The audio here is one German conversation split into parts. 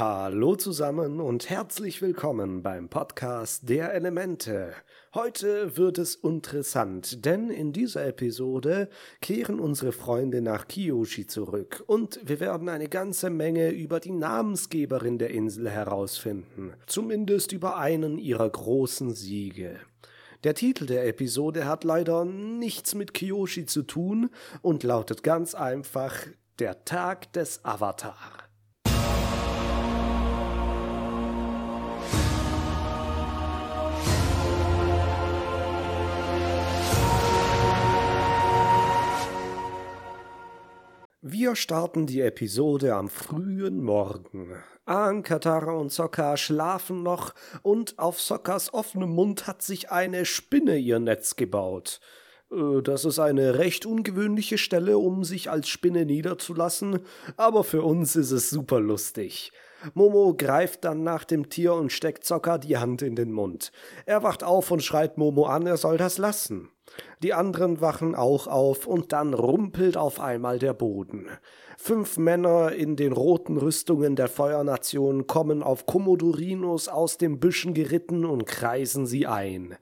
Hallo zusammen und herzlich willkommen beim Podcast der Elemente. Heute wird es interessant, denn in dieser Episode kehren unsere Freunde nach Kiyoshi zurück und wir werden eine ganze Menge über die Namensgeberin der Insel herausfinden, zumindest über einen ihrer großen Siege. Der Titel der Episode hat leider nichts mit Kiyoshi zu tun und lautet ganz einfach Der Tag des Avatar. Wir starten die Episode am frühen Morgen. Aang, Katara und Sokka schlafen noch und auf Sokkas offenem Mund hat sich eine Spinne ihr Netz gebaut. Äh, das ist eine recht ungewöhnliche Stelle, um sich als Spinne niederzulassen, aber für uns ist es super lustig. Momo greift dann nach dem Tier und steckt Zocker die Hand in den Mund. Er wacht auf und schreit Momo an, er soll das lassen. Die anderen wachen auch auf und dann rumpelt auf einmal der Boden. Fünf Männer in den roten Rüstungen der Feuernation kommen auf Komodorinos aus den Büschen geritten und kreisen sie ein.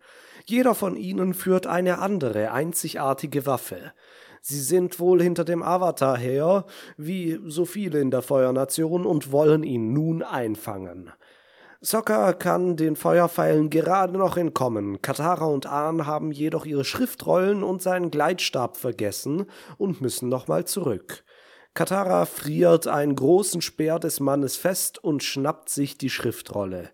Jeder von ihnen führt eine andere, einzigartige Waffe. Sie sind wohl hinter dem Avatar her, wie so viele in der Feuernation, und wollen ihn nun einfangen. Sokka kann den Feuerpfeilen gerade noch entkommen. Katara und Ahn haben jedoch ihre Schriftrollen und seinen Gleitstab vergessen und müssen nochmal zurück. Katara friert einen großen Speer des Mannes fest und schnappt sich die Schriftrolle.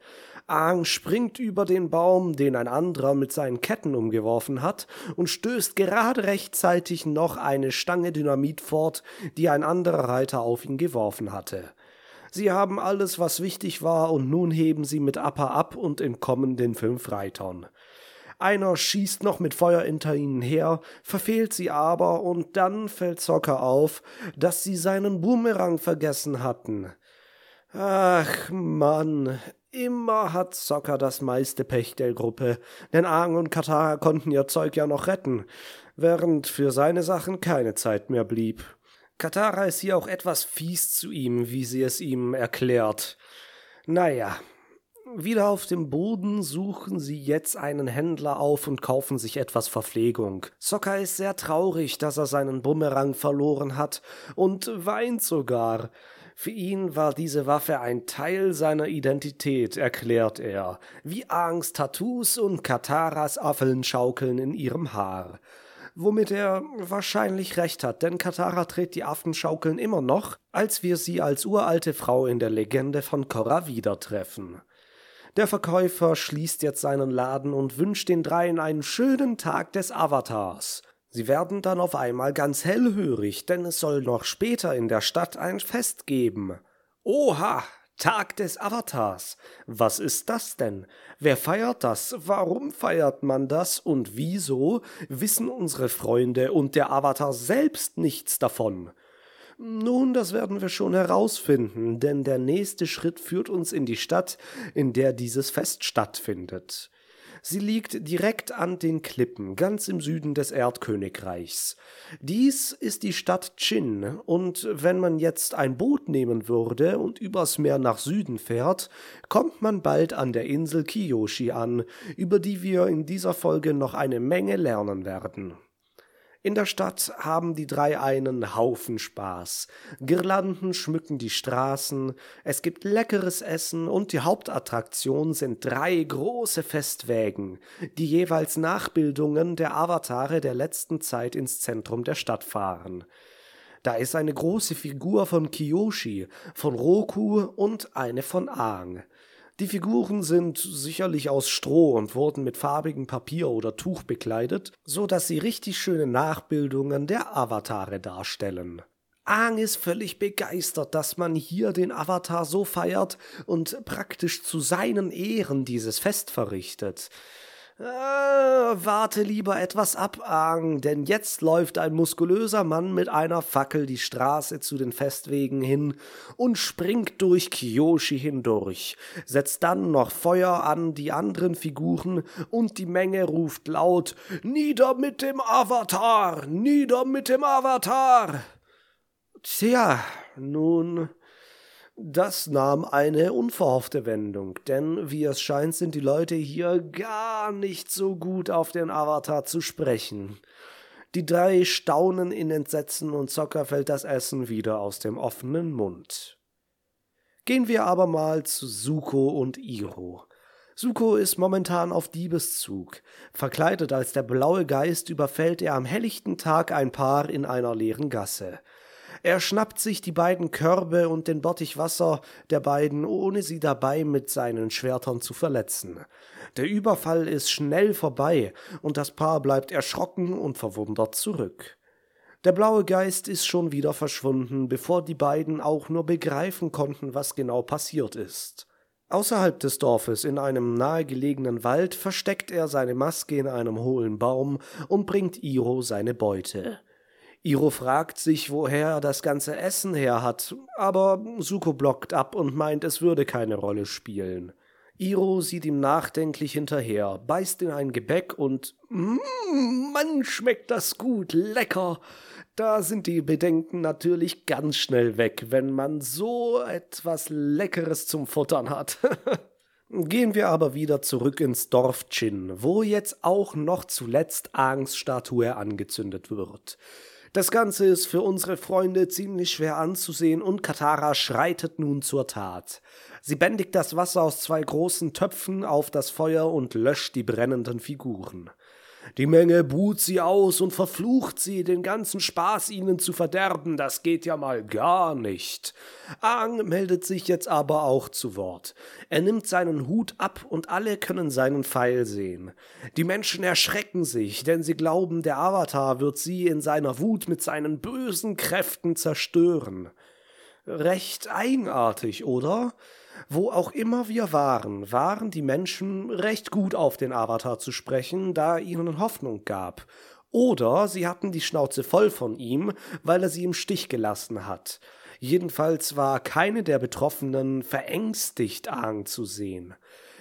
Aang springt über den Baum, den ein anderer mit seinen Ketten umgeworfen hat, und stößt gerade rechtzeitig noch eine Stange Dynamit fort, die ein anderer Reiter auf ihn geworfen hatte. Sie haben alles, was wichtig war, und nun heben sie mit Appa ab und entkommen den fünf Reitern. Einer schießt noch mit Feuer hinter ihnen her, verfehlt sie aber, und dann fällt Zocker auf, dass sie seinen Boomerang vergessen hatten. Ach Mann, Immer hat Sokka das meiste Pech der Gruppe, denn Aang und Katara konnten ihr Zeug ja noch retten, während für seine Sachen keine Zeit mehr blieb. Katara ist hier auch etwas fies zu ihm, wie sie es ihm erklärt. Naja, wieder auf dem Boden suchen sie jetzt einen Händler auf und kaufen sich etwas Verpflegung. Sokka ist sehr traurig, dass er seinen Bumerang verloren hat und weint sogar. Für ihn war diese Waffe ein Teil seiner Identität, erklärt er, wie Angst Tattoos und Kataras Affelnschaukeln in ihrem Haar. Womit er wahrscheinlich recht hat, denn Katara trägt die Affenschaukeln immer noch, als wir sie als uralte Frau in der Legende von Korra wieder treffen. Der Verkäufer schließt jetzt seinen Laden und wünscht den dreien einen schönen Tag des Avatars. Sie werden dann auf einmal ganz hellhörig, denn es soll noch später in der Stadt ein Fest geben. Oha, Tag des Avatars. Was ist das denn? Wer feiert das? Warum feiert man das? Und wieso wissen unsere Freunde und der Avatar selbst nichts davon? Nun, das werden wir schon herausfinden, denn der nächste Schritt führt uns in die Stadt, in der dieses Fest stattfindet. Sie liegt direkt an den Klippen, ganz im Süden des Erdkönigreichs. Dies ist die Stadt Chin, und wenn man jetzt ein Boot nehmen würde und übers Meer nach Süden fährt, kommt man bald an der Insel Kiyoshi an, über die wir in dieser Folge noch eine Menge lernen werden. In der Stadt haben die drei einen Haufen Spaß. Girlanden schmücken die Straßen, es gibt leckeres Essen und die Hauptattraktion sind drei große Festwägen, die jeweils Nachbildungen der Avatare der letzten Zeit ins Zentrum der Stadt fahren. Da ist eine große Figur von Kiyoshi, von Roku und eine von Aang. Die Figuren sind sicherlich aus Stroh und wurden mit farbigem Papier oder Tuch bekleidet, so dass sie richtig schöne Nachbildungen der Avatare darstellen. Aang ist völlig begeistert, dass man hier den Avatar so feiert und praktisch zu seinen Ehren dieses Fest verrichtet. Äh, warte lieber etwas ab, Aang, denn jetzt läuft ein muskulöser Mann mit einer Fackel die Straße zu den Festwegen hin und springt durch Kyoshi hindurch, setzt dann noch Feuer an die anderen Figuren und die Menge ruft laut Nieder mit dem Avatar! Nieder mit dem Avatar! Tja, nun, Das nahm eine unverhoffte Wendung, denn wie es scheint, sind die Leute hier gar nicht so gut auf den Avatar zu sprechen. Die drei staunen in Entsetzen und Zocker fällt das Essen wieder aus dem offenen Mund. Gehen wir aber mal zu Suko und Iro. Suko ist momentan auf Diebeszug. Verkleidet als der blaue Geist überfällt er am helllichten Tag ein Paar in einer leeren Gasse. Er schnappt sich die beiden Körbe und den Bottich Wasser der beiden, ohne sie dabei mit seinen Schwertern zu verletzen. Der Überfall ist schnell vorbei, und das Paar bleibt erschrocken und verwundert zurück. Der blaue Geist ist schon wieder verschwunden, bevor die beiden auch nur begreifen konnten, was genau passiert ist. Außerhalb des Dorfes in einem nahegelegenen Wald versteckt er seine Maske in einem hohlen Baum und bringt Iro seine Beute. Iro fragt sich, woher er das ganze Essen her hat, aber Suko blockt ab und meint, es würde keine Rolle spielen. Iro sieht ihm nachdenklich hinterher, beißt in ein Gebäck und Mmm, Mann, schmeckt das gut, lecker. Da sind die Bedenken natürlich ganz schnell weg, wenn man so etwas Leckeres zum Futtern hat. Gehen wir aber wieder zurück ins Dorf Chin, wo jetzt auch noch zuletzt Angs Statue angezündet wird. Das Ganze ist für unsere Freunde ziemlich schwer anzusehen und Katara schreitet nun zur Tat. Sie bändigt das Wasser aus zwei großen Töpfen auf das Feuer und löscht die brennenden Figuren. Die Menge buht sie aus und verflucht sie, den ganzen Spaß ihnen zu verderben, das geht ja mal gar nicht. Aang meldet sich jetzt aber auch zu Wort. Er nimmt seinen Hut ab und alle können seinen Pfeil sehen. Die Menschen erschrecken sich, denn sie glauben, der Avatar wird sie in seiner Wut mit seinen bösen Kräften zerstören. Recht eigenartig, oder? Wo auch immer wir waren, waren die Menschen recht gut auf den Avatar zu sprechen, da er ihnen Hoffnung gab. Oder sie hatten die Schnauze voll von ihm, weil er sie im Stich gelassen hat. Jedenfalls war keine der Betroffenen verängstigt, Aang zu sehen.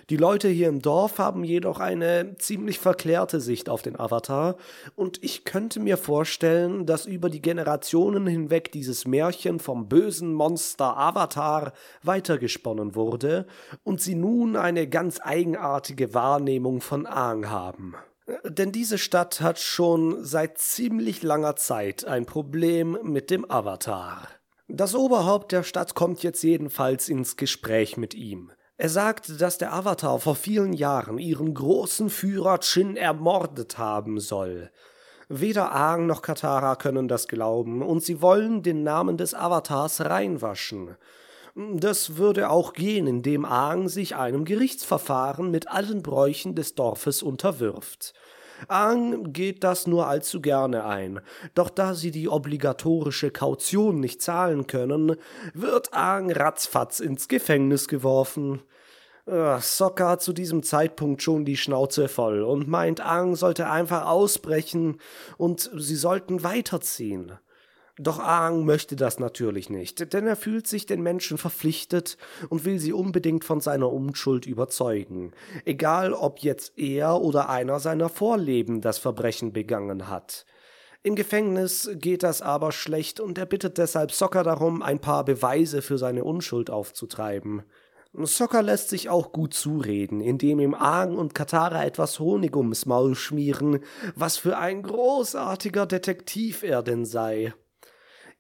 Die Leute hier im Dorf haben jedoch eine ziemlich verklärte Sicht auf den Avatar, und ich könnte mir vorstellen, dass über die Generationen hinweg dieses Märchen vom bösen Monster Avatar weitergesponnen wurde und sie nun eine ganz eigenartige Wahrnehmung von Aang haben. Denn diese Stadt hat schon seit ziemlich langer Zeit ein Problem mit dem Avatar. Das Oberhaupt der Stadt kommt jetzt jedenfalls ins Gespräch mit ihm. Er sagt, dass der Avatar vor vielen Jahren ihren großen Führer Chin ermordet haben soll. Weder Aang noch Katara können das glauben, und sie wollen den Namen des Avatars reinwaschen. Das würde auch gehen, indem Aang sich einem Gerichtsverfahren mit allen Bräuchen des Dorfes unterwirft. Aang geht das nur allzu gerne ein, doch da sie die obligatorische Kaution nicht zahlen können, wird Aang ratzfatz ins Gefängnis geworfen. Sokka hat zu diesem Zeitpunkt schon die Schnauze voll und meint, Aang sollte einfach ausbrechen und sie sollten weiterziehen. Doch Aang möchte das natürlich nicht, denn er fühlt sich den Menschen verpflichtet und will sie unbedingt von seiner Unschuld überzeugen, egal ob jetzt er oder einer seiner Vorleben das Verbrechen begangen hat. Im Gefängnis geht das aber schlecht und er bittet deshalb Sokka darum, ein paar Beweise für seine Unschuld aufzutreiben. Sokka lässt sich auch gut zureden, indem ihm Aang und Katara etwas Honig ums Maul schmieren, was für ein großartiger Detektiv er denn sei.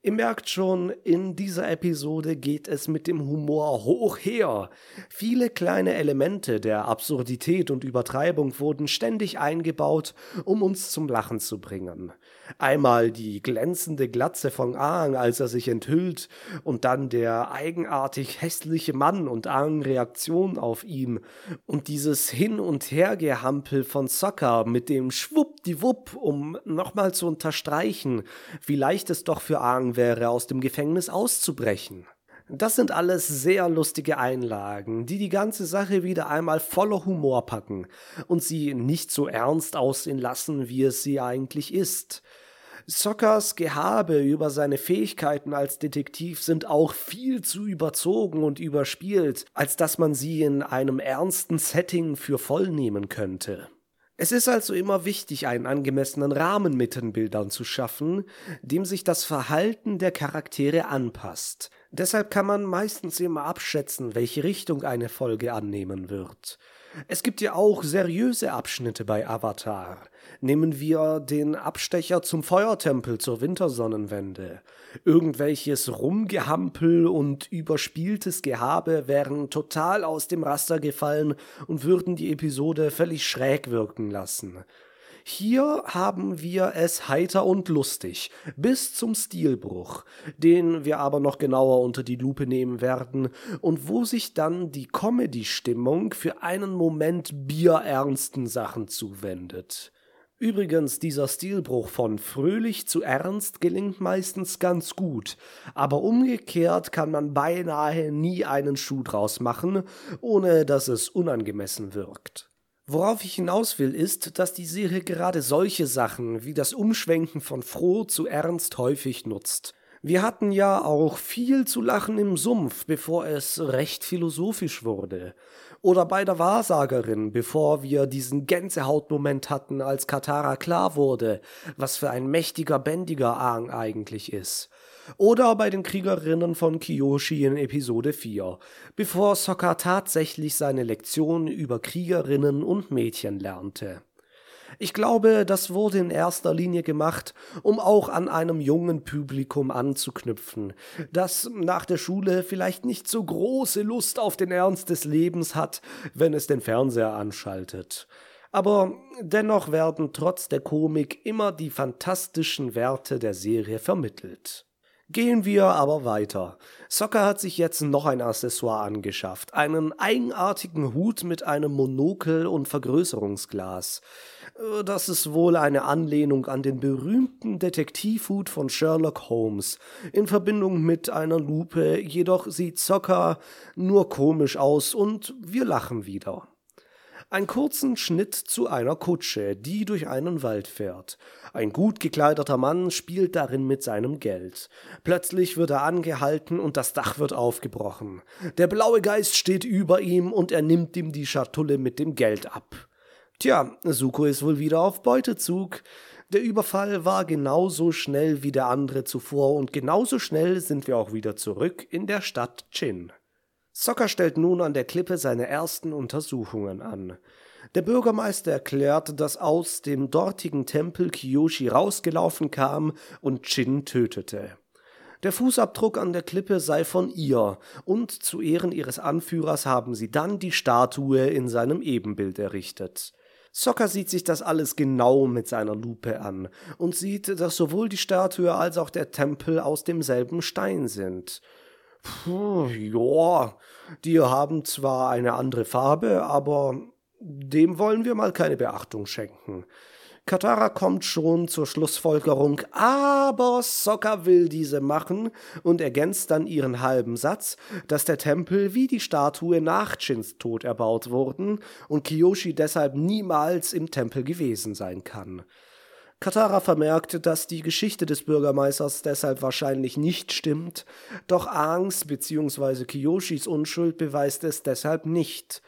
Ihr merkt schon, in dieser Episode geht es mit dem Humor hoch her. Viele kleine Elemente der Absurdität und Übertreibung wurden ständig eingebaut, um uns zum Lachen zu bringen. Einmal die glänzende Glatze von Aang, als er sich enthüllt, und dann der eigenartig hässliche Mann und Aang Reaktion auf ihn, und dieses Hin- und Hergehampel von Sokka mit dem Schwuppdiwupp, um nochmal zu unterstreichen, wie leicht es doch für Aang wäre, aus dem Gefängnis auszubrechen. Das sind alles sehr lustige Einlagen, die die ganze Sache wieder einmal voller Humor packen und sie nicht so ernst aussehen lassen, wie es sie eigentlich ist. Sockers Gehabe über seine Fähigkeiten als Detektiv sind auch viel zu überzogen und überspielt, als dass man sie in einem ernsten Setting für voll nehmen könnte. Es ist also immer wichtig, einen angemessenen Rahmen mit den Bildern zu schaffen, dem sich das Verhalten der Charaktere anpasst. Deshalb kann man meistens immer abschätzen, welche Richtung eine Folge annehmen wird. Es gibt ja auch seriöse Abschnitte bei Avatar. Nehmen wir den Abstecher zum Feuertempel zur Wintersonnenwende. Irgendwelches Rumgehampel und überspieltes Gehabe wären total aus dem Raster gefallen und würden die Episode völlig schräg wirken lassen. Hier haben wir es heiter und lustig, bis zum Stilbruch, den wir aber noch genauer unter die Lupe nehmen werden, und wo sich dann die Comedy-Stimmung für einen Moment bierernsten Sachen zuwendet. Übrigens, dieser Stilbruch von fröhlich zu ernst gelingt meistens ganz gut, aber umgekehrt kann man beinahe nie einen Schuh draus machen, ohne dass es unangemessen wirkt. Worauf ich hinaus will, ist, dass die Serie gerade solche Sachen wie das Umschwenken von froh zu ernst häufig nutzt. Wir hatten ja auch viel zu lachen im Sumpf, bevor es recht philosophisch wurde. Oder bei der Wahrsagerin, bevor wir diesen Gänsehautmoment hatten, als Katara klar wurde, was für ein mächtiger, bändiger Aang eigentlich ist. Oder bei den Kriegerinnen von Kiyoshi in Episode 4, bevor Sokka tatsächlich seine Lektion über Kriegerinnen und Mädchen lernte. Ich glaube, das wurde in erster Linie gemacht, um auch an einem jungen Publikum anzuknüpfen, das nach der Schule vielleicht nicht so große Lust auf den Ernst des Lebens hat, wenn es den Fernseher anschaltet. Aber dennoch werden trotz der Komik immer die fantastischen Werte der Serie vermittelt. Gehen wir aber weiter. Soccer hat sich jetzt noch ein Accessoire angeschafft. Einen eigenartigen Hut mit einem Monokel und Vergrößerungsglas. Äh, das ist wohl eine Anlehnung an den berühmten Detektivhut von Sherlock Holmes in Verbindung mit einer Lupe, jedoch sieht Soccer nur komisch aus und wir lachen wieder. Ein kurzen Schnitt zu einer Kutsche, die durch einen Wald fährt. Ein gut gekleideter Mann spielt darin mit seinem Geld. Plötzlich wird er angehalten und das Dach wird aufgebrochen. Der blaue Geist steht über ihm und er nimmt ihm die Schatulle mit dem Geld ab. Tja, Suko ist wohl wieder auf Beutezug. Der Überfall war genauso schnell wie der andere zuvor und genauso schnell sind wir auch wieder zurück in der Stadt Chin. Zocker stellt nun an der Klippe seine ersten Untersuchungen an. Der Bürgermeister erklärt, dass aus dem dortigen Tempel Kiyoshi rausgelaufen kam und Chin tötete. Der Fußabdruck an der Klippe sei von ihr, und zu Ehren ihres Anführers haben sie dann die Statue in seinem Ebenbild errichtet. Zocker sieht sich das alles genau mit seiner Lupe an und sieht, dass sowohl die Statue als auch der Tempel aus demselben Stein sind. Puh, ja, die haben zwar eine andere Farbe, aber dem wollen wir mal keine Beachtung schenken. Katara kommt schon zur Schlussfolgerung, aber Sokka will diese machen und ergänzt dann ihren halben Satz, dass der Tempel wie die Statue nach Chins Tod erbaut wurden und Kiyoshi deshalb niemals im Tempel gewesen sein kann. Katara vermerkt, dass die Geschichte des Bürgermeisters deshalb wahrscheinlich nicht stimmt, doch Aangs bzw. Kiyoshis Unschuld beweist es deshalb nicht.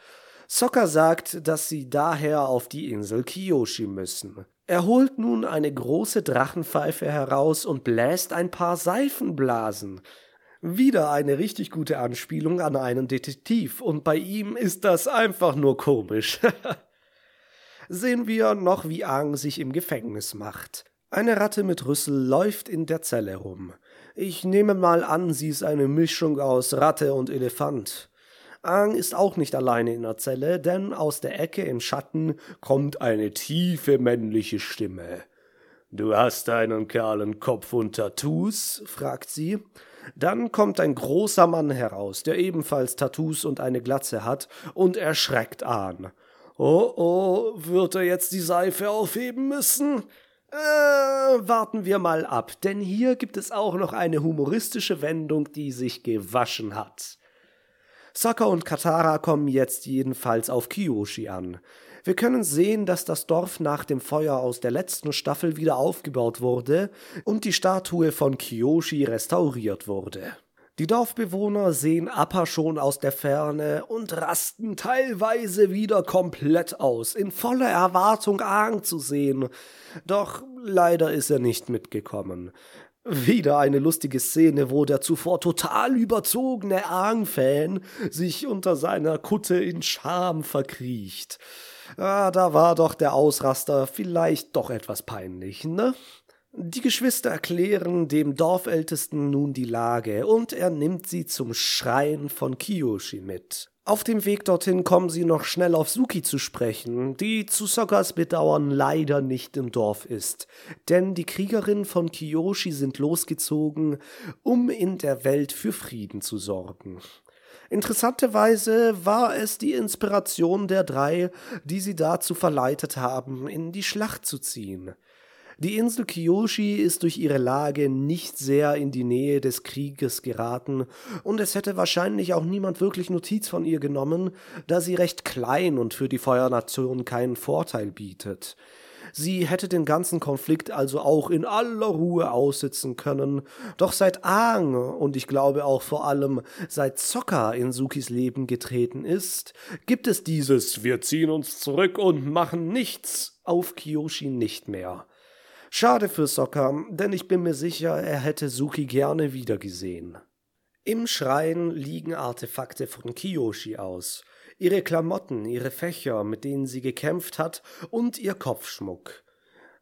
Sokka sagt, dass sie daher auf die Insel Kiyoshi müssen. Er holt nun eine große Drachenpfeife heraus und bläst ein paar Seifenblasen. Wieder eine richtig gute Anspielung an einen Detektiv, und bei ihm ist das einfach nur komisch. sehen wir noch, wie Aang sich im Gefängnis macht. Eine Ratte mit Rüssel läuft in der Zelle rum. Ich nehme mal an, sie ist eine Mischung aus Ratte und Elefant. Aang ist auch nicht alleine in der Zelle, denn aus der Ecke im Schatten kommt eine tiefe männliche Stimme. Du hast einen kahlen Kopf und Tattoos? fragt sie. Dann kommt ein großer Mann heraus, der ebenfalls Tattoos und eine Glatze hat, und erschreckt Ahn. Oh oh, wird er jetzt die Seife aufheben müssen? Äh, warten wir mal ab, denn hier gibt es auch noch eine humoristische Wendung, die sich gewaschen hat. Sokka und Katara kommen jetzt jedenfalls auf Kiyoshi an. Wir können sehen, dass das Dorf nach dem Feuer aus der letzten Staffel wieder aufgebaut wurde und die Statue von Kiyoshi restauriert wurde. Die Dorfbewohner sehen Appa schon aus der Ferne und rasten teilweise wieder komplett aus, in voller Erwartung Aang zu sehen. Doch leider ist er nicht mitgekommen. Wieder eine lustige Szene, wo der zuvor total überzogene Aang-Fan sich unter seiner Kutte in Scham verkriecht. Ah, da war doch der Ausraster vielleicht doch etwas peinlich, ne? Die Geschwister erklären dem Dorfältesten nun die Lage und er nimmt sie zum Schrein von Kiyoshi mit. Auf dem Weg dorthin kommen sie noch schnell auf Suki zu sprechen, die zu Sokas Bedauern leider nicht im Dorf ist, denn die Kriegerinnen von Kiyoshi sind losgezogen, um in der Welt für Frieden zu sorgen. Interessanterweise war es die Inspiration der drei, die sie dazu verleitet haben, in die Schlacht zu ziehen. Die Insel Kiyoshi ist durch ihre Lage nicht sehr in die Nähe des Krieges geraten, und es hätte wahrscheinlich auch niemand wirklich Notiz von ihr genommen, da sie recht klein und für die Feuernation keinen Vorteil bietet. Sie hätte den ganzen Konflikt also auch in aller Ruhe aussitzen können, doch seit Aang und ich glaube auch vor allem seit Sokka in Sukis Leben getreten ist, gibt es dieses Wir ziehen uns zurück und machen nichts auf Kiyoshi nicht mehr. Schade für Sokka, denn ich bin mir sicher, er hätte Suki gerne wiedergesehen. Im Schrein liegen Artefakte von Kiyoshi aus. Ihre Klamotten, ihre Fächer, mit denen sie gekämpft hat, und ihr Kopfschmuck.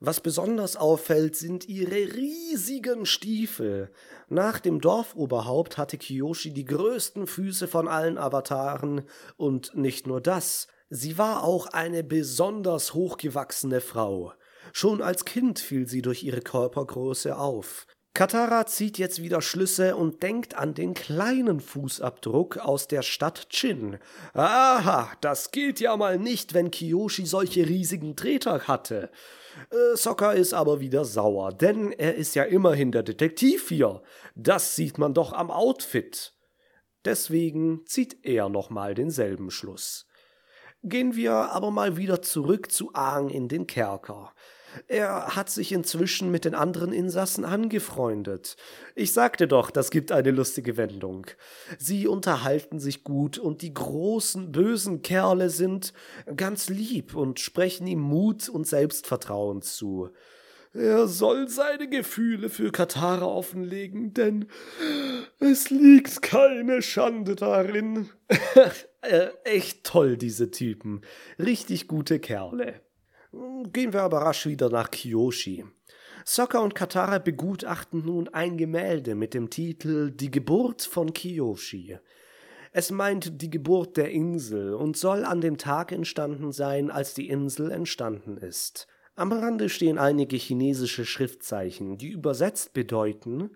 Was besonders auffällt, sind ihre riesigen Stiefel. Nach dem Dorfoberhaupt hatte Kiyoshi die größten Füße von allen Avataren, und nicht nur das, sie war auch eine besonders hochgewachsene Frau. Schon als Kind fiel sie durch ihre Körpergröße auf. Katara zieht jetzt wieder Schlüsse und denkt an den kleinen Fußabdruck aus der Stadt Chin. Aha, das geht ja mal nicht, wenn Kiyoshi solche riesigen Treter hatte. Äh, Sokka ist aber wieder sauer, denn er ist ja immerhin der Detektiv hier. Das sieht man doch am Outfit. Deswegen zieht er nochmal denselben Schluss. Gehen wir aber mal wieder zurück zu Aang in den Kerker. Er hat sich inzwischen mit den anderen Insassen angefreundet. Ich sagte doch, das gibt eine lustige Wendung. Sie unterhalten sich gut und die großen, bösen Kerle sind ganz lieb und sprechen ihm Mut und Selbstvertrauen zu. Er soll seine Gefühle für Katara offenlegen, denn es liegt keine Schande darin. äh, echt toll, diese Typen. Richtig gute Kerle. Gehen wir aber rasch wieder nach Kyoshi. Sokka und Katara begutachten nun ein Gemälde mit dem Titel Die Geburt von Kiyoshi. Es meint die Geburt der Insel und soll an dem Tag entstanden sein, als die Insel entstanden ist. Am Rande stehen einige chinesische Schriftzeichen, die übersetzt bedeuten,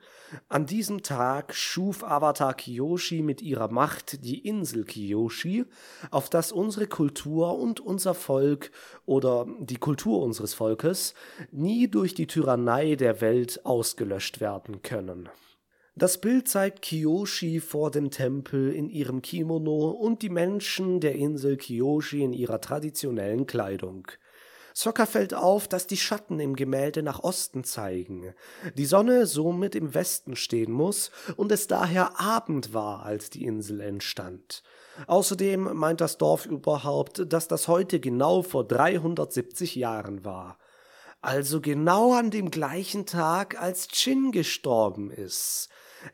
an diesem Tag schuf Avatar Kiyoshi mit ihrer Macht die Insel Kiyoshi, auf das unsere Kultur und unser Volk oder die Kultur unseres Volkes nie durch die Tyrannei der Welt ausgelöscht werden können. Das Bild zeigt Kiyoshi vor dem Tempel in ihrem Kimono und die Menschen der Insel Kiyoshi in ihrer traditionellen Kleidung. Zocker fällt auf, dass die Schatten im Gemälde nach Osten zeigen, die Sonne somit im Westen stehen muss und es daher Abend war, als die Insel entstand. Außerdem meint das Dorf überhaupt, dass das heute genau vor 370 Jahren war. Also genau an dem gleichen Tag, als Chin gestorben ist.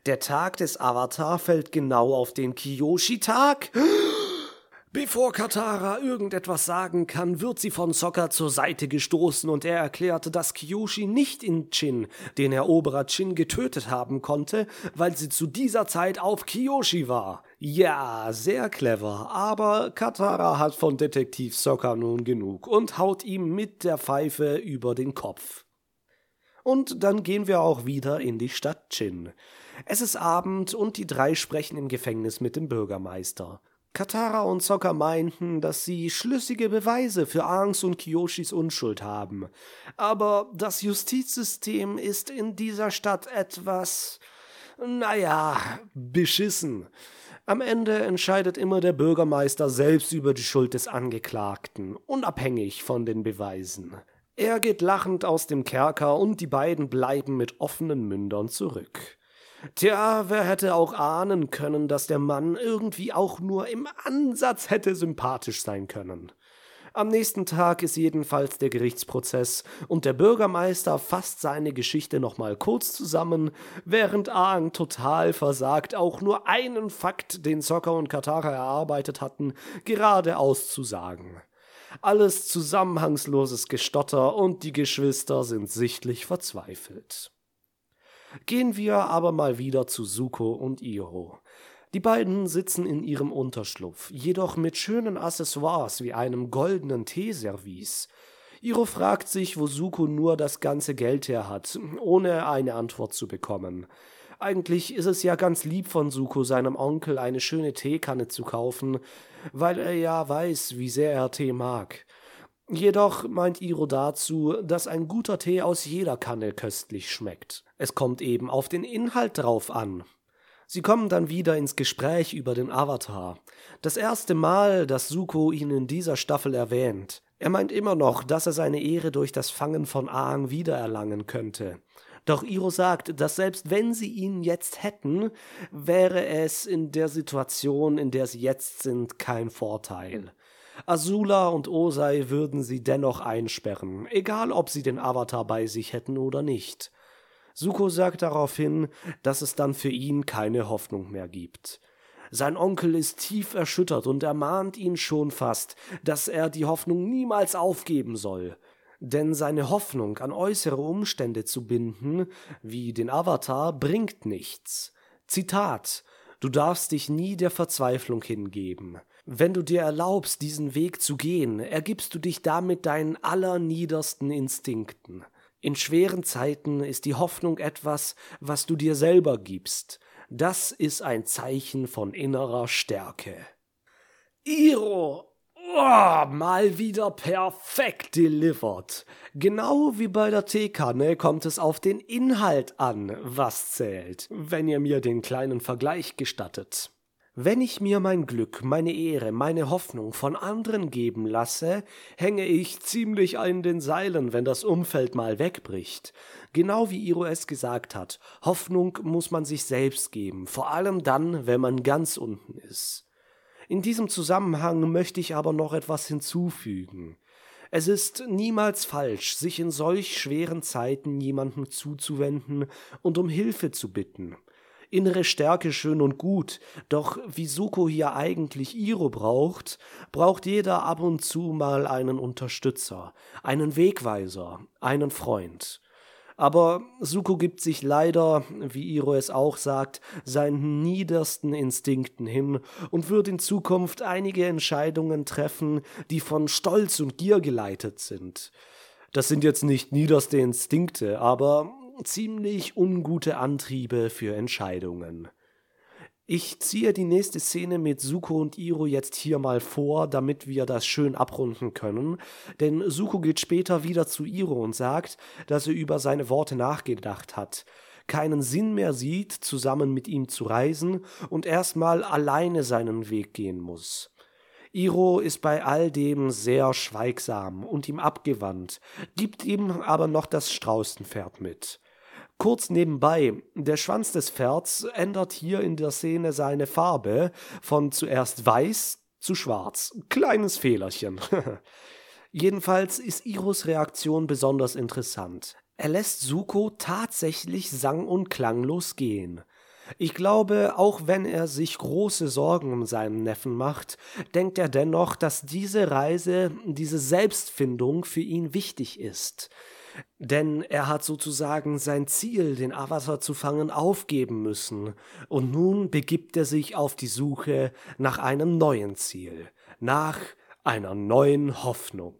Der Tag des Avatar fällt genau auf den Kiyoshi-Tag. Bevor Katara irgendetwas sagen kann, wird sie von Sokka zur Seite gestoßen und er erklärt, dass Kyoshi nicht in Chin, den Eroberer Chin, getötet haben konnte, weil sie zu dieser Zeit auf Kyoshi war. Ja, sehr clever, aber Katara hat von Detektiv Sokka nun genug und haut ihm mit der Pfeife über den Kopf. Und dann gehen wir auch wieder in die Stadt Chin. Es ist Abend und die drei sprechen im Gefängnis mit dem Bürgermeister. Katara und Sokka meinten, dass sie schlüssige Beweise für Aangs und Kiyoshis Unschuld haben. Aber das Justizsystem ist in dieser Stadt etwas, naja, beschissen. Am Ende entscheidet immer der Bürgermeister selbst über die Schuld des Angeklagten, unabhängig von den Beweisen. Er geht lachend aus dem Kerker und die beiden bleiben mit offenen Mündern zurück. Tja, wer hätte auch ahnen können, dass der Mann irgendwie auch nur im Ansatz hätte sympathisch sein können. Am nächsten Tag ist jedenfalls der Gerichtsprozess und der Bürgermeister fasst seine Geschichte nochmal kurz zusammen, während Aang total versagt, auch nur einen Fakt, den Sokka und Katara erarbeitet hatten, geradeaus zu sagen. Alles zusammenhangsloses Gestotter und die Geschwister sind sichtlich verzweifelt. Gehen wir aber mal wieder zu Suko und Iro. Die beiden sitzen in ihrem Unterschlupf, jedoch mit schönen Accessoires wie einem goldenen Teeservice. Iro fragt sich, wo Suko nur das ganze Geld her hat, ohne eine Antwort zu bekommen. Eigentlich ist es ja ganz lieb von Suko, seinem Onkel eine schöne Teekanne zu kaufen, weil er ja weiß, wie sehr er Tee mag. Jedoch meint Iro dazu, dass ein guter Tee aus jeder Kanne köstlich schmeckt. Es kommt eben auf den Inhalt drauf an. Sie kommen dann wieder ins Gespräch über den Avatar. Das erste Mal, dass Suko ihn in dieser Staffel erwähnt. Er meint immer noch, dass er seine Ehre durch das Fangen von Aang wiedererlangen könnte. Doch Iro sagt, dass selbst wenn sie ihn jetzt hätten, wäre es in der Situation, in der sie jetzt sind, kein Vorteil. Azula und Osei würden sie dennoch einsperren, egal ob sie den Avatar bei sich hätten oder nicht. Suko sagt daraufhin, dass es dann für ihn keine Hoffnung mehr gibt. Sein Onkel ist tief erschüttert und ermahnt ihn schon fast, dass er die Hoffnung niemals aufgeben soll. Denn seine Hoffnung an äußere Umstände zu binden, wie den Avatar, bringt nichts. Zitat Du darfst dich nie der Verzweiflung hingeben. Wenn du dir erlaubst, diesen Weg zu gehen, ergibst du dich damit deinen allerniedersten Instinkten. In schweren Zeiten ist die Hoffnung etwas, was du dir selber gibst. Das ist ein Zeichen von innerer Stärke. Iro! Oh, mal wieder perfekt delivered. Genau wie bei der Teekanne kommt es auf den Inhalt an, was zählt, wenn ihr mir den kleinen Vergleich gestattet. Wenn ich mir mein Glück, meine Ehre, meine Hoffnung von anderen geben lasse, hänge ich ziemlich an den Seilen, wenn das Umfeld mal wegbricht. Genau wie Iro es gesagt hat, Hoffnung muss man sich selbst geben, vor allem dann, wenn man ganz unten ist. In diesem Zusammenhang möchte ich aber noch etwas hinzufügen. Es ist niemals falsch, sich in solch schweren Zeiten jemandem zuzuwenden und um Hilfe zu bitten. Innere Stärke schön und gut, doch wie Suko hier eigentlich Iro braucht, braucht jeder ab und zu mal einen Unterstützer, einen Wegweiser, einen Freund. Aber Suko gibt sich leider, wie Iro es auch sagt, seinen niedersten Instinkten hin und wird in Zukunft einige Entscheidungen treffen, die von Stolz und Gier geleitet sind. Das sind jetzt nicht niederste Instinkte, aber ziemlich ungute Antriebe für Entscheidungen. Ich ziehe die nächste Szene mit Suko und Iro jetzt hier mal vor, damit wir das schön abrunden können. Denn Suko geht später wieder zu Iro und sagt, dass er über seine Worte nachgedacht hat, keinen Sinn mehr sieht, zusammen mit ihm zu reisen und erstmal alleine seinen Weg gehen muss. Iro ist bei all dem sehr schweigsam und ihm abgewandt, gibt ihm aber noch das Straußenpferd mit. Kurz nebenbei, der Schwanz des Pferds ändert hier in der Szene seine Farbe von zuerst weiß zu schwarz. Kleines Fehlerchen. Jedenfalls ist Iros Reaktion besonders interessant. Er lässt Suko tatsächlich sang- und klanglos gehen. Ich glaube, auch wenn er sich große Sorgen um seinen Neffen macht, denkt er dennoch, dass diese Reise, diese Selbstfindung für ihn wichtig ist. Denn er hat sozusagen sein Ziel, den Avatar zu fangen, aufgeben müssen, und nun begibt er sich auf die Suche nach einem neuen Ziel, nach einer neuen Hoffnung.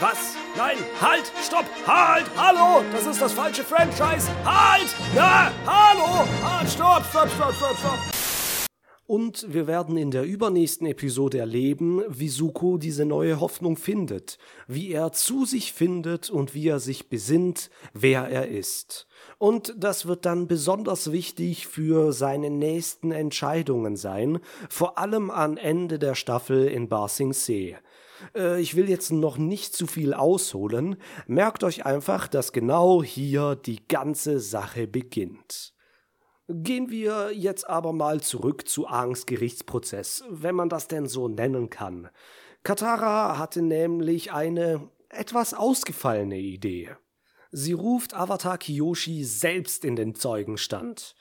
Was? Nein, halt, stopp, halt, hallo, das ist das falsche Franchise, halt, na, hallo, halt, stopp, stopp, stopp, stopp, stopp. Und wir werden in der übernächsten Episode erleben, wie Suko diese neue Hoffnung findet, wie er zu sich findet und wie er sich besinnt, wer er ist. Und das wird dann besonders wichtig für seine nächsten Entscheidungen sein, vor allem am Ende der Staffel in Ba Sing Se. Äh, ich will jetzt noch nicht zu viel ausholen, merkt euch einfach, dass genau hier die ganze Sache beginnt. Gehen wir jetzt aber mal zurück zu Aangs Gerichtsprozess, wenn man das denn so nennen kann. Katara hatte nämlich eine etwas ausgefallene Idee. Sie ruft Avatar Kiyoshi selbst in den Zeugenstand.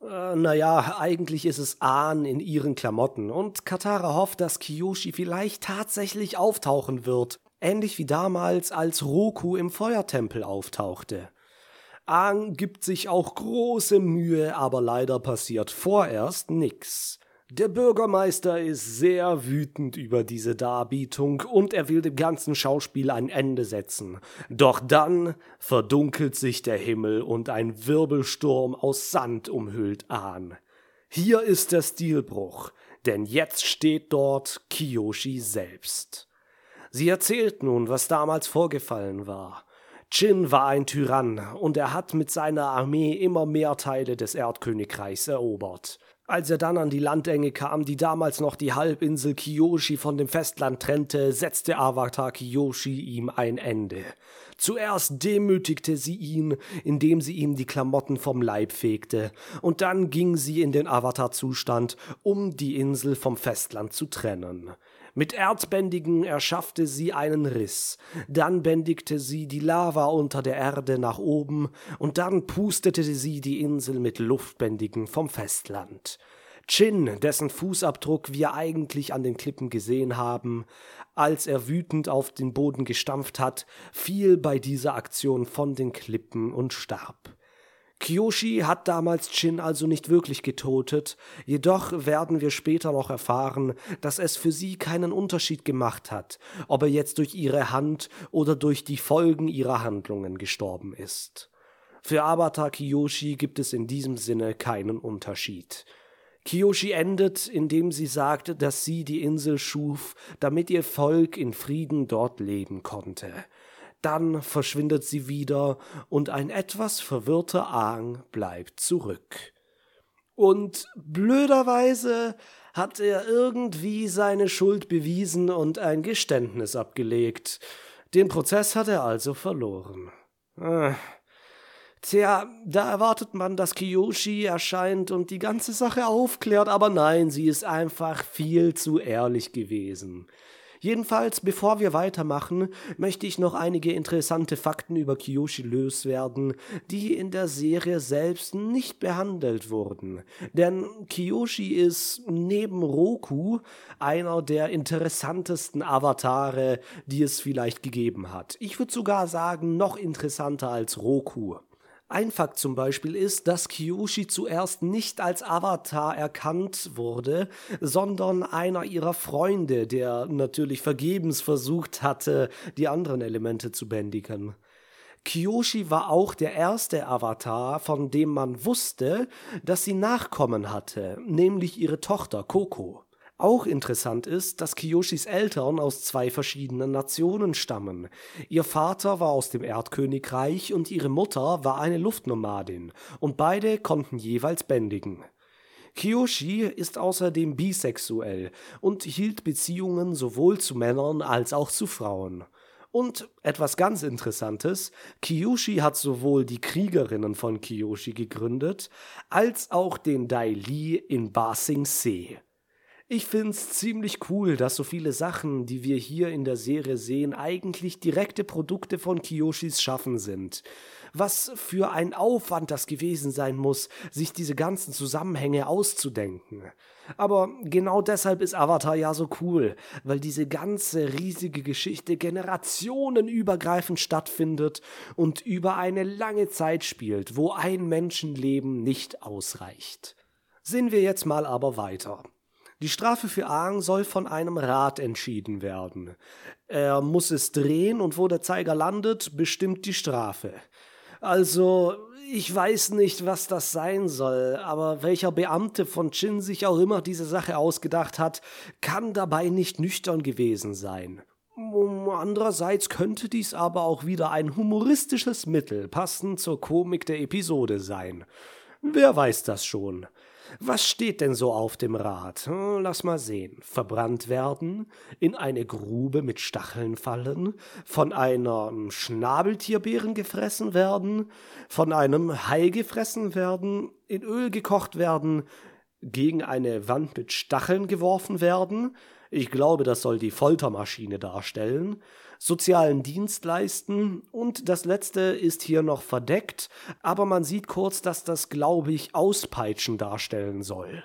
Äh, naja, eigentlich ist es Ahn in ihren Klamotten und Katara hofft, dass Kiyoshi vielleicht tatsächlich auftauchen wird, ähnlich wie damals, als Roku im Feuertempel auftauchte. Aang gibt sich auch große Mühe, aber leider passiert vorerst nix. Der Bürgermeister ist sehr wütend über diese Darbietung und er will dem ganzen Schauspiel ein Ende setzen. Doch dann verdunkelt sich der Himmel und ein Wirbelsturm aus Sand umhüllt Ahn. Hier ist der Stilbruch, denn jetzt steht dort Kiyoshi selbst. Sie erzählt nun, was damals vorgefallen war. Chin war ein Tyrann und er hat mit seiner Armee immer mehr Teile des Erdkönigreichs erobert. Als er dann an die Landenge kam, die damals noch die Halbinsel Kiyoshi von dem Festland trennte, setzte Avatar Kiyoshi ihm ein Ende. Zuerst demütigte sie ihn, indem sie ihm die Klamotten vom Leib fegte, und dann ging sie in den Avatar-Zustand, um die Insel vom Festland zu trennen. Mit Erdbändigen erschaffte sie einen Riss, dann bändigte sie die Lava unter der Erde nach oben, und dann pustete sie die Insel mit Luftbändigen vom Festland. Chin, dessen Fußabdruck wir eigentlich an den Klippen gesehen haben, als er wütend auf den Boden gestampft hat, fiel bei dieser Aktion von den Klippen und starb. Kyoshi hat damals Chin also nicht wirklich getötet, jedoch werden wir später noch erfahren, dass es für sie keinen Unterschied gemacht hat, ob er jetzt durch ihre Hand oder durch die Folgen ihrer Handlungen gestorben ist. Für Abata Kiyoshi gibt es in diesem Sinne keinen Unterschied. Kiyoshi endet, indem sie sagt, dass sie die Insel schuf, damit ihr Volk in Frieden dort leben konnte. Dann verschwindet sie wieder und ein etwas verwirrter Aang bleibt zurück. Und blöderweise hat er irgendwie seine Schuld bewiesen und ein Geständnis abgelegt. Den Prozess hat er also verloren. Ah. Tja, da erwartet man, dass Kiyoshi erscheint und die ganze Sache aufklärt, aber nein, sie ist einfach viel zu ehrlich gewesen. Jedenfalls, bevor wir weitermachen, möchte ich noch einige interessante Fakten über Kiyoshi loswerden, die in der Serie selbst nicht behandelt wurden. Denn Kiyoshi ist neben Roku einer der interessantesten Avatare, die es vielleicht gegeben hat. Ich würde sogar sagen, noch interessanter als Roku. Ein Fakt zum Beispiel ist, dass Kyoshi zuerst nicht als Avatar erkannt wurde, sondern einer ihrer Freunde, der natürlich vergebens versucht hatte, die anderen Elemente zu bändigen. Kyoshi war auch der erste Avatar, von dem man wusste, dass sie Nachkommen hatte, nämlich ihre Tochter Koko. Auch interessant ist, dass Kiyoshis Eltern aus zwei verschiedenen Nationen stammen. Ihr Vater war aus dem Erdkönigreich und ihre Mutter war eine Luftnomadin, und beide konnten jeweils bändigen. Kiyoshi ist außerdem bisexuell und hielt Beziehungen sowohl zu Männern als auch zu Frauen. Und etwas ganz Interessantes, Kiyoshi hat sowohl die Kriegerinnen von Kiyoshi gegründet, als auch den Dai Li in Ba Sing Se. Ich find's ziemlich cool, dass so viele Sachen, die wir hier in der Serie sehen, eigentlich direkte Produkte von Kiyoshis Schaffen sind. Was für ein Aufwand das gewesen sein muss, sich diese ganzen Zusammenhänge auszudenken. Aber genau deshalb ist Avatar ja so cool, weil diese ganze riesige Geschichte generationenübergreifend stattfindet und über eine lange Zeit spielt, wo ein Menschenleben nicht ausreicht. Sehen wir jetzt mal aber weiter. Die Strafe für Aang soll von einem Rat entschieden werden. Er muss es drehen und wo der Zeiger landet, bestimmt die Strafe. Also, ich weiß nicht, was das sein soll, aber welcher Beamte von Chin sich auch immer diese Sache ausgedacht hat, kann dabei nicht nüchtern gewesen sein. Andererseits könnte dies aber auch wieder ein humoristisches Mittel passend zur Komik der Episode sein. Wer weiß das schon. Was steht denn so auf dem Rad? Hm, lass mal sehen. Verbrannt werden, in eine Grube mit Stacheln fallen, von einer Schnabeltierbären gefressen werden, von einem Hai gefressen werden, in Öl gekocht werden, gegen eine Wand mit Stacheln geworfen werden, ich glaube, das soll die Foltermaschine darstellen, sozialen Dienst leisten und das letzte ist hier noch verdeckt, aber man sieht kurz, dass das, glaube ich, Auspeitschen darstellen soll.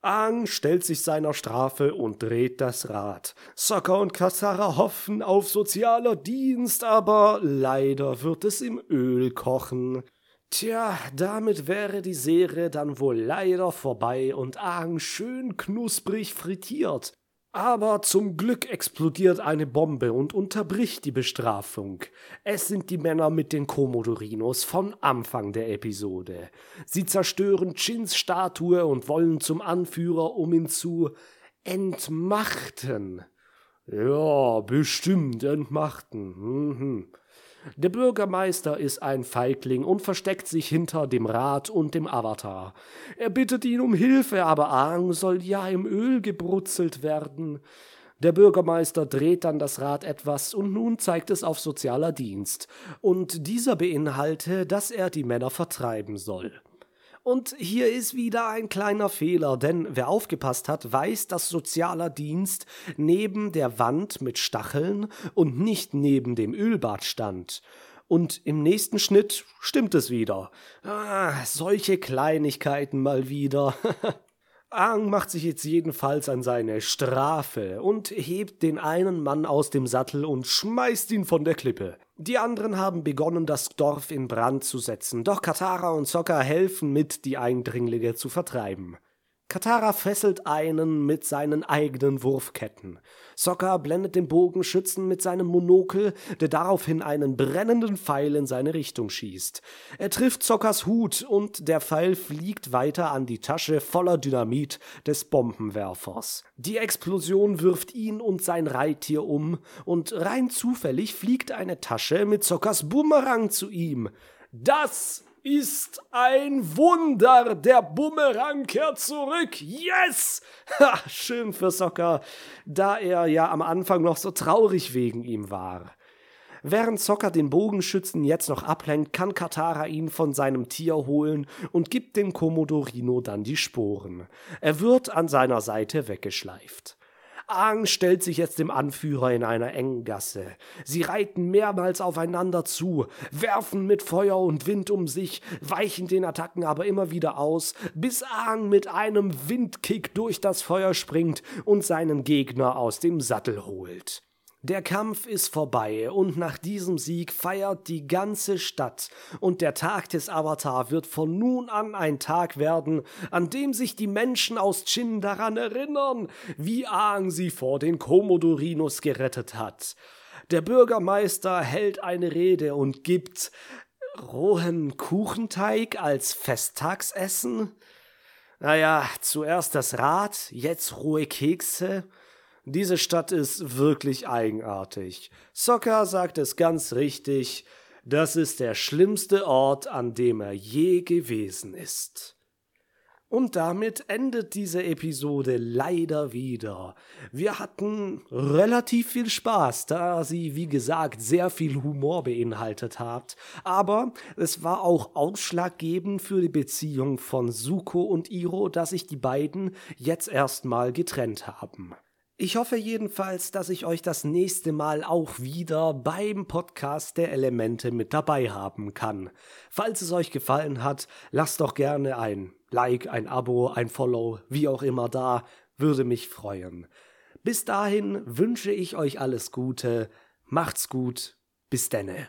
Ang stellt sich seiner Strafe und dreht das Rad. Sokka und Kassara hoffen auf sozialer Dienst, aber leider wird es im Öl kochen. Tja, damit wäre die Serie dann wohl leider vorbei und Aang schön knusprig frittiert. Aber zum Glück explodiert eine Bombe und unterbricht die Bestrafung. Es sind die Männer mit den Komodorinos von Anfang der Episode. Sie zerstören Chins Statue und wollen zum Anführer, um ihn zu entmachten. Ja, bestimmt entmachten. Mhm. Der Bürgermeister ist ein Feigling und versteckt sich hinter dem Rat und dem Avatar. Er bittet ihn um Hilfe, aber Aang soll ja im Öl gebrutzelt werden. Der Bürgermeister dreht dann das Rad etwas und nun zeigt es auf sozialer Dienst. Und dieser beinhalte, dass er die Männer vertreiben soll. Und hier ist wieder ein kleiner Fehler, denn wer aufgepasst hat, weiß, dass sozialer Dienst neben der Wand mit Stacheln und nicht neben dem Ölbad stand. Und im nächsten Schnitt stimmt es wieder. Ah, solche Kleinigkeiten mal wieder. Aang macht sich jetzt jedenfalls an seine Strafe und hebt den einen Mann aus dem Sattel und schmeißt ihn von der Klippe. Die anderen haben begonnen, das Dorf in Brand zu setzen, doch Katara und Sokka helfen mit, die Eindringlinge zu vertreiben. Katara fesselt einen mit seinen eigenen Wurfketten. Sokka blendet den Bogenschützen mit seinem Monokel, der daraufhin einen brennenden Pfeil in seine Richtung schießt. Er trifft Sokkas Hut und der Pfeil fliegt weiter an die Tasche voller Dynamit des Bombenwerfers. Die Explosion wirft ihn und sein Reittier um und rein zufällig fliegt eine Tasche mit Sokkas Bumerang zu ihm. Das ist ein Wunder. Der Bumerang kehrt zurück. Yes! Ha, schön für Sokka, da er ja am Anfang noch so traurig wegen ihm war. Während Sokka den Bogenschützen jetzt noch ablenkt, kann Katara ihn von seinem Tier holen und gibt dem Komodorino dann die Sporen. Er wird an seiner Seite weggeschleift. Aang stellt sich jetzt dem Anführer in einer engen Gasse. Sie reiten mehrmals aufeinander zu, werfen mit Feuer und Wind um sich, weichen den Attacken aber immer wieder aus, bis Aang mit einem Windkick durch das Feuer springt und seinen Gegner aus dem Sattel holt. Der Kampf ist vorbei und nach diesem Sieg feiert die ganze Stadt und der Tag des Avatar wird von nun an ein Tag werden, an dem sich die Menschen aus Chin daran erinnern, wie Aang sie vor den Komodorinos gerettet hat. Der Bürgermeister hält eine Rede und gibt rohen Kuchenteig als Festtagsessen? Naja, zuerst das Rad, jetzt rohe Kekse. Diese Stadt ist wirklich eigenartig. Sokka sagt es ganz richtig, das ist der schlimmste Ort, an dem er je gewesen ist. Und damit endet diese Episode leider wieder. Wir hatten relativ viel Spaß, da sie, wie gesagt, sehr viel Humor beinhaltet hat. Aber es war auch ausschlaggebend für die Beziehung von Suko und Iro, dass sich die beiden jetzt erstmal getrennt haben. Ich hoffe jedenfalls, dass ich euch das nächste Mal auch wieder beim Podcast der Elemente mit dabei haben kann. Falls es euch gefallen hat, lasst doch gerne ein Like, ein Abo, ein Follow, wie auch immer da, würde mich freuen. Bis dahin wünsche ich euch alles Gute, macht's gut, bis denne.